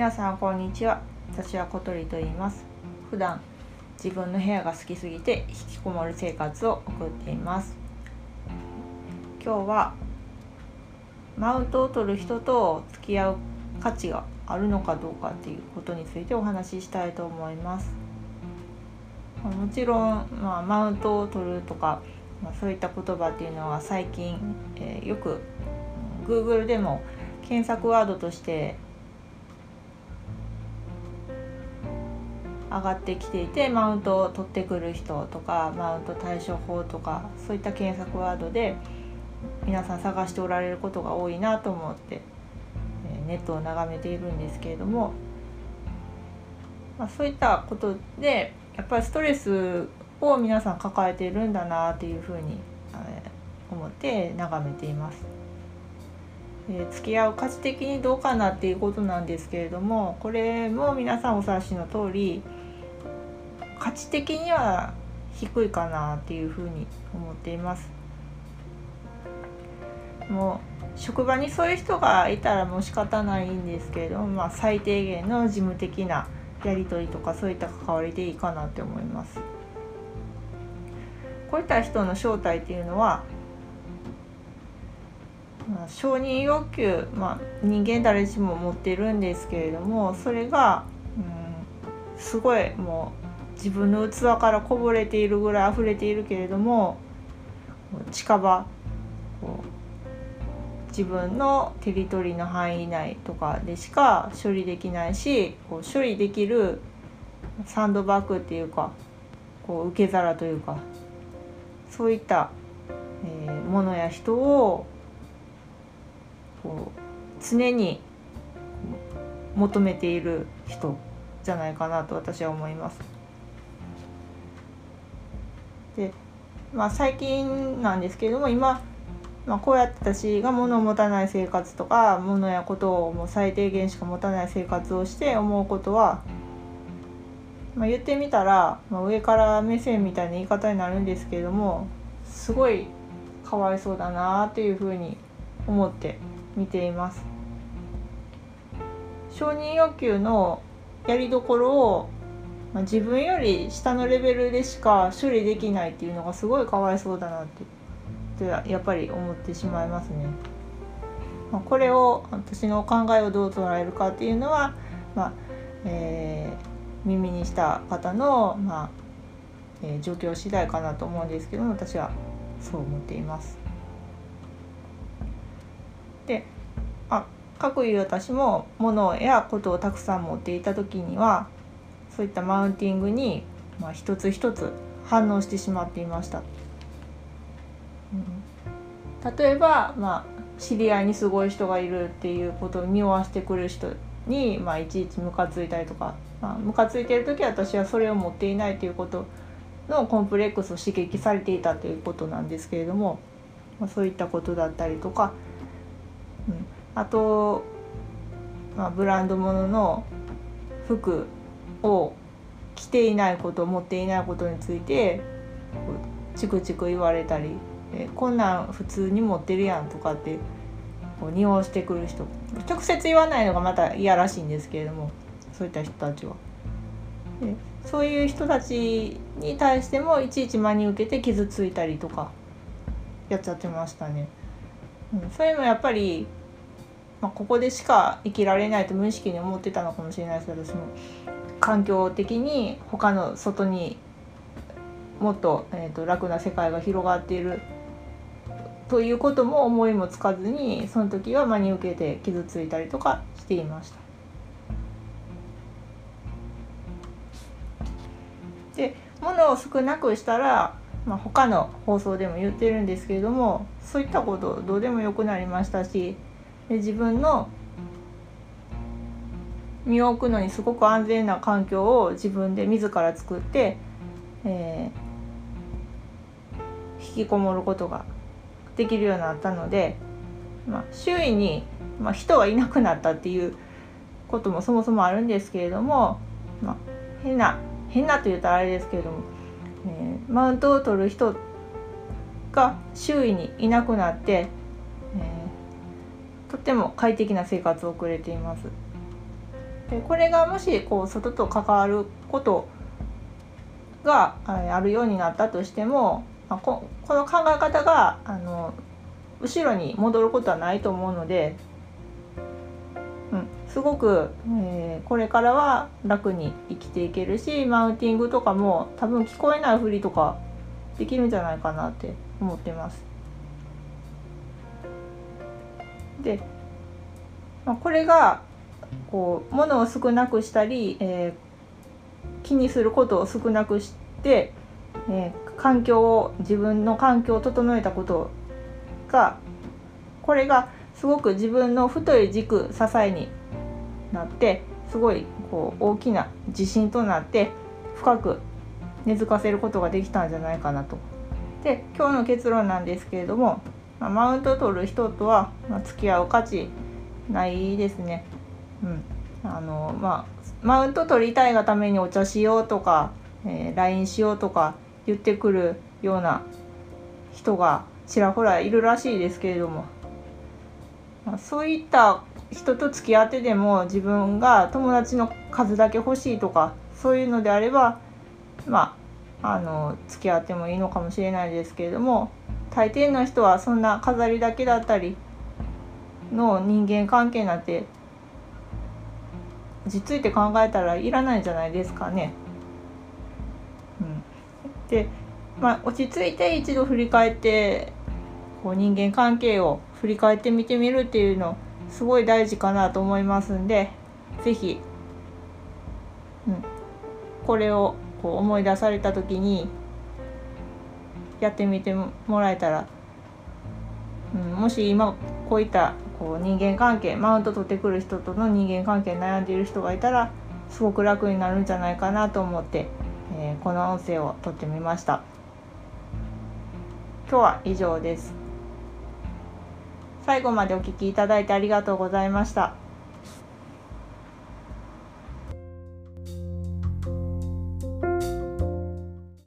皆さんこんにちは。私は小鳥と言います。普段自分の部屋が好きすぎて引きこもる生活を送っています。今日はマウントを取る人と付き合う価値があるのかどうかっていうことについてお話ししたいと思います。もちろん、まあ、マウントを取るとか、まあ、そういった言葉っていうのは最近、えー、よく Google でも検索ワードとして上がってきていてマウントを取ってくる人とかマウント対処法とかそういった検索ワードで皆さん探しておられることが多いなと思ってネットを眺めているんですけれども、まあ、そういったことでやっぱりストレスを皆さん抱えているんだなっていうふうに思って眺めています。え付き合う価値的にどうかなっていうことなんですけれどもこれも皆さんお察しの通り価値的には低いかなっていうふうに思っています。もう職場にそういう人がいたらもう仕方ないんですけれども、まあ、最低限の事務的なやり取りとかそういった関わりでいいかなって思います。こういった人の正体っていうのは、承認欲求、まあ、人間誰しも持ってるんですけれどもそれが、うん、すごいもう自分の器からこぼれているぐらい溢れているけれども近場自分のテリトリーの範囲内とかでしか処理できないしこう処理できるサンドバッグっていうかこう受け皿というかそういった、えー、ものや人をこう常に求めている人じゃないかなと私は思います。でまあ最近なんですけれども今まあ、こうやって私が物を持たない生活とか物やことをもう最低限しか持たない生活をして思うことは、まあ、言ってみたら、まあ、上から目線みたいな言い方になるんですけれどもすごいかわいそうだなっていうふうに思って見ています。承認欲求のやりどころを、まあ、自分より下のレベルでしか処理できないっていうのがすごいかわいそうだなってってやっぱり思ってしまいますね。まあ、これを私の考えをどう捉えるかっていうのは、まあえー、耳にした方の、まあえー、状況次第かなと思うんですけども私はそう思っています。であかくいう私も物やことをたくさん持っていた時にはそういったマウンティングに、まあ、一つ一つ反応してしまっていました。うん例えば、まあ、知り合いにすごい人がいるっていうことを匂わせてくる人に、まあ、いちいちムカついたりとか、まあ、ムカついてる時は私はそれを持っていないということのコンプレックスを刺激されていたということなんですけれども、まあ、そういったことだったりとか、あと、まあ、ブランド物の服を着ていないこと持っていないことについてチクチク言われたりえ、こんなん普通に持ってるやんとかってこう匂わしてくる人直接言わないのがまた嫌らしいんですけれどもそういった人たちは。でそういう人たちに対してもいちいち真に受けて傷ついたりとかやっちゃってましたね。うん、それもやっぱり、まあ、ここでしか生きられないと無意識に思ってたのかもしれないです私も環境的に他の外にもっと,、えーと楽な世界が広がっているということも思いもつかずにその時は真に受けて傷ついたりとかしていました。で物を少なくしたら、まあ、他の放送でも言ってるんですけれどもそういったことどうでもよくなりましたしで自分の身を置くのにすごく安全な環境を自分で自ら作って、えー、引きこもることができるようになったので、まあ、周囲に、まあ、人はいなくなったっていうこともそもそもあるんですけれども、まあ、変な変なと言ったらあれですけれども、えー、マウントを取る人が周囲にいなくなって、とても快適な生活を送れています。でこれがもしこう外と関わることがあるようになったとしても、ここの考え方があの後ろに戻ることはないと思うので、うん、すごく、えー、これからは楽に生きていけるしマウンティングとかも多分聞こえないふりとかできるんじゃないかなって思ってます。で、まあ、これがこう物を少なくしたり、えー、気にすることを少なくして、えー、環境を自分の環境を整えたことがこれがすごく自分の太い軸支えになってすごいこう大きな自信となって深く根付かせることができたんじゃないかなと。で今日の結論なんですけれども、まあ、マウント取る人とは、ま、付き合う価値ないですね。うんあのまあ、マウント取りたいがためにお茶しようとか、えー、LINE しようとか言ってくるような人がちらほらいるらしいですけれども、まあ、そういった人と付き合ってでも自分が友達の数だけ欲しいとかそういうのであればまああの付き合ってもいいのかもしれないですけれども大抵の人はそんな飾りだけだったりの人間関係なんて実いて考えたらいらないんじゃないですかね。うん、で、まあ、落ち着いて一度振り返ってこう人間関係を振り返ってみてみるっていうのすごい大事かなと思いますんで是非、うん、これをこう思い出された時にやってみてもらえたら、うん、もし今こういったこう人間関係マウント取ってくる人との人間関係悩んでいる人がいたらすごく楽になるんじゃないかなと思って、えー、この音声を撮ってみました。今日は以上です。最後までお聴きいただいてありがとうございました。